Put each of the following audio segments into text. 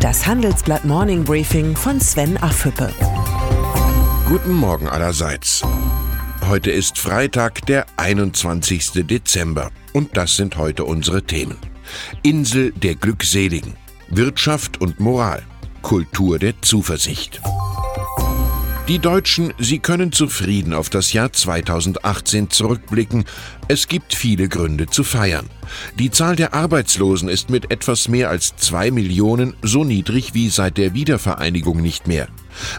Das Handelsblatt Morning Briefing von Sven Affüppe. Guten Morgen allerseits. Heute ist Freitag, der 21. Dezember. Und das sind heute unsere Themen. Insel der Glückseligen. Wirtschaft und Moral. Kultur der Zuversicht. Die Deutschen, sie können zufrieden auf das Jahr 2018 zurückblicken. Es gibt viele Gründe zu feiern. Die Zahl der Arbeitslosen ist mit etwas mehr als zwei Millionen so niedrig wie seit der Wiedervereinigung nicht mehr.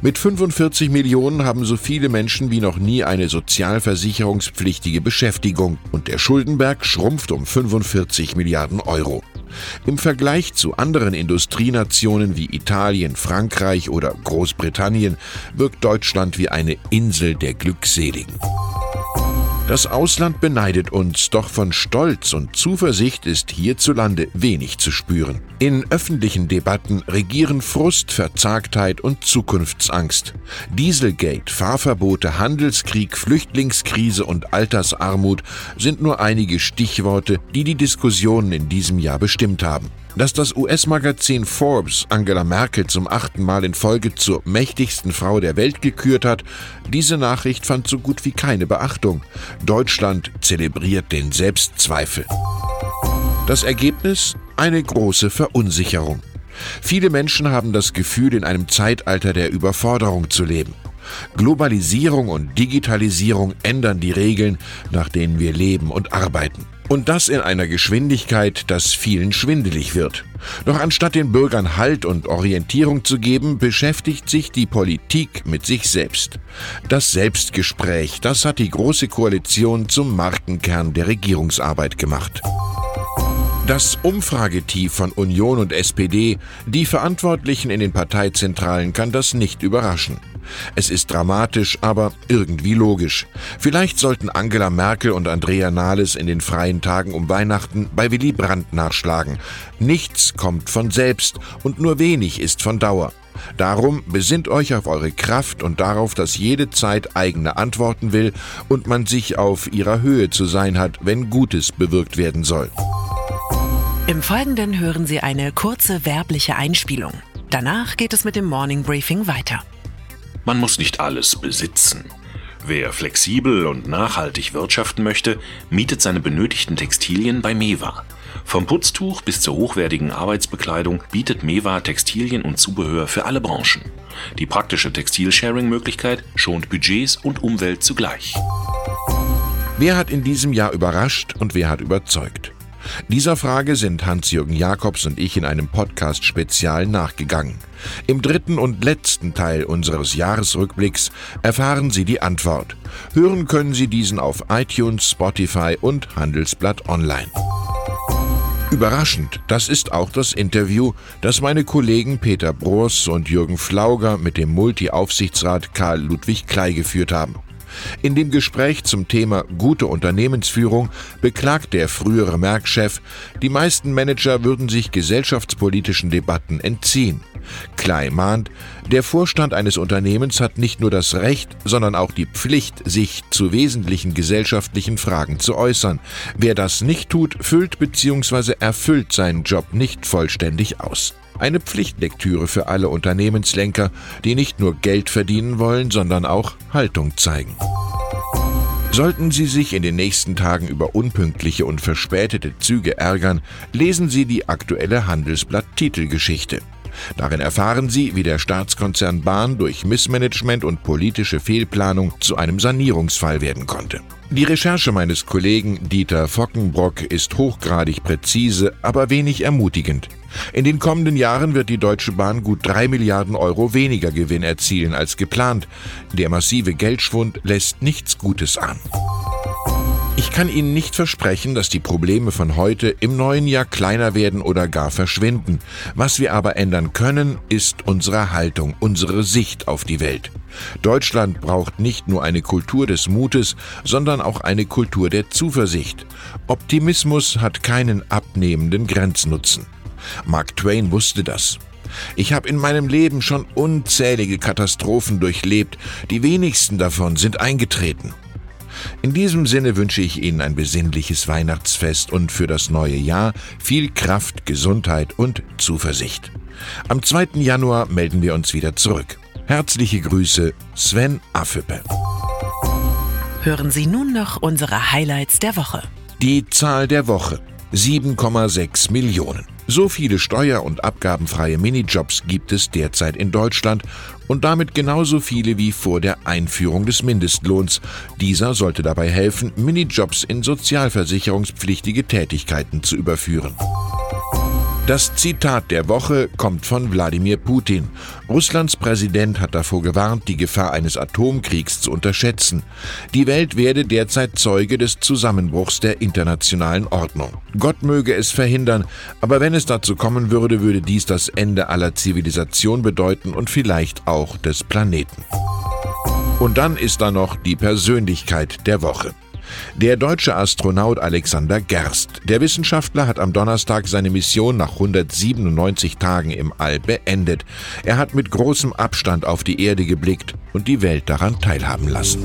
Mit 45 Millionen haben so viele Menschen wie noch nie eine sozialversicherungspflichtige Beschäftigung und der Schuldenberg schrumpft um 45 Milliarden Euro. Im Vergleich zu anderen Industrienationen wie Italien, Frankreich oder Großbritannien wirkt Deutschland wie eine Insel der Glückseligen. Das Ausland beneidet uns, doch von Stolz und Zuversicht ist hierzulande wenig zu spüren. In öffentlichen Debatten regieren Frust, Verzagtheit und Zukunftsangst. Dieselgate, Fahrverbote, Handelskrieg, Flüchtlingskrise und Altersarmut sind nur einige Stichworte, die die Diskussionen in diesem Jahr bestimmt haben dass das US-Magazin Forbes Angela Merkel zum achten Mal in Folge zur mächtigsten Frau der Welt gekürt hat, diese Nachricht fand so gut wie keine Beachtung. Deutschland zelebriert den Selbstzweifel. Das Ergebnis? Eine große Verunsicherung. Viele Menschen haben das Gefühl, in einem Zeitalter der Überforderung zu leben. Globalisierung und Digitalisierung ändern die Regeln, nach denen wir leben und arbeiten. Und das in einer Geschwindigkeit, dass vielen schwindelig wird. Doch anstatt den Bürgern Halt und Orientierung zu geben, beschäftigt sich die Politik mit sich selbst. Das Selbstgespräch, das hat die Große Koalition zum Markenkern der Regierungsarbeit gemacht. Das Umfragetief von Union und SPD, die Verantwortlichen in den Parteizentralen kann das nicht überraschen. Es ist dramatisch, aber irgendwie logisch. Vielleicht sollten Angela Merkel und Andrea Nahles in den freien Tagen um Weihnachten bei Willy Brandt nachschlagen. Nichts kommt von selbst und nur wenig ist von Dauer. Darum besinnt euch auf eure Kraft und darauf, dass jede Zeit eigene Antworten will und man sich auf ihrer Höhe zu sein hat, wenn Gutes bewirkt werden soll. Im Folgenden hören Sie eine kurze werbliche Einspielung. Danach geht es mit dem Morning Briefing weiter. Man muss nicht alles besitzen. Wer flexibel und nachhaltig wirtschaften möchte, mietet seine benötigten Textilien bei Mewa. Vom Putztuch bis zur hochwertigen Arbeitsbekleidung bietet Mewa Textilien und Zubehör für alle Branchen. Die praktische Textilsharing-Möglichkeit schont Budgets und Umwelt zugleich. Wer hat in diesem Jahr überrascht und wer hat überzeugt? Dieser Frage sind Hans-Jürgen Jakobs und ich in einem Podcast-Spezial nachgegangen. Im dritten und letzten Teil unseres Jahresrückblicks erfahren Sie die Antwort. Hören können Sie diesen auf iTunes, Spotify und Handelsblatt Online. Überraschend, das ist auch das Interview, das meine Kollegen Peter Broers und Jürgen Flauger mit dem Multi-Aufsichtsrat Karl Ludwig Klei geführt haben. In dem Gespräch zum Thema gute Unternehmensführung beklagt der frühere Merckchef, die meisten Manager würden sich gesellschaftspolitischen Debatten entziehen. Klei mahnt, der Vorstand eines Unternehmens hat nicht nur das Recht, sondern auch die Pflicht, sich zu wesentlichen gesellschaftlichen Fragen zu äußern. Wer das nicht tut, füllt bzw. erfüllt seinen Job nicht vollständig aus. Eine Pflichtlektüre für alle Unternehmenslenker, die nicht nur Geld verdienen wollen, sondern auch Haltung zeigen. Sollten Sie sich in den nächsten Tagen über unpünktliche und verspätete Züge ärgern, lesen Sie die aktuelle Handelsblatt-Titelgeschichte. Darin erfahren Sie, wie der Staatskonzern Bahn durch Missmanagement und politische Fehlplanung zu einem Sanierungsfall werden konnte. Die Recherche meines Kollegen Dieter Fockenbrock ist hochgradig präzise, aber wenig ermutigend. In den kommenden Jahren wird die Deutsche Bahn gut drei Milliarden Euro weniger Gewinn erzielen als geplant. Der massive Geldschwund lässt nichts Gutes an. Ich kann Ihnen nicht versprechen, dass die Probleme von heute im neuen Jahr kleiner werden oder gar verschwinden. Was wir aber ändern können, ist unsere Haltung, unsere Sicht auf die Welt. Deutschland braucht nicht nur eine Kultur des Mutes, sondern auch eine Kultur der Zuversicht. Optimismus hat keinen abnehmenden Grenznutzen. Mark Twain wusste das. Ich habe in meinem Leben schon unzählige Katastrophen durchlebt, die wenigsten davon sind eingetreten. In diesem Sinne wünsche ich Ihnen ein besinnliches Weihnachtsfest und für das neue Jahr viel Kraft, Gesundheit und Zuversicht. Am 2. Januar melden wir uns wieder zurück. Herzliche Grüße, Sven Affepe. Hören Sie nun noch unsere Highlights der Woche. Die Zahl der Woche. 7,6 Millionen. So viele steuer- und abgabenfreie Minijobs gibt es derzeit in Deutschland und damit genauso viele wie vor der Einführung des Mindestlohns. Dieser sollte dabei helfen, Minijobs in sozialversicherungspflichtige Tätigkeiten zu überführen. Das Zitat der Woche kommt von Wladimir Putin. Russlands Präsident hat davor gewarnt, die Gefahr eines Atomkriegs zu unterschätzen. Die Welt werde derzeit Zeuge des Zusammenbruchs der internationalen Ordnung. Gott möge es verhindern, aber wenn es dazu kommen würde, würde dies das Ende aller Zivilisation bedeuten und vielleicht auch des Planeten. Und dann ist da noch die Persönlichkeit der Woche. Der deutsche Astronaut Alexander Gerst. Der Wissenschaftler hat am Donnerstag seine Mission nach 197 Tagen im All beendet. Er hat mit großem Abstand auf die Erde geblickt und die Welt daran teilhaben lassen.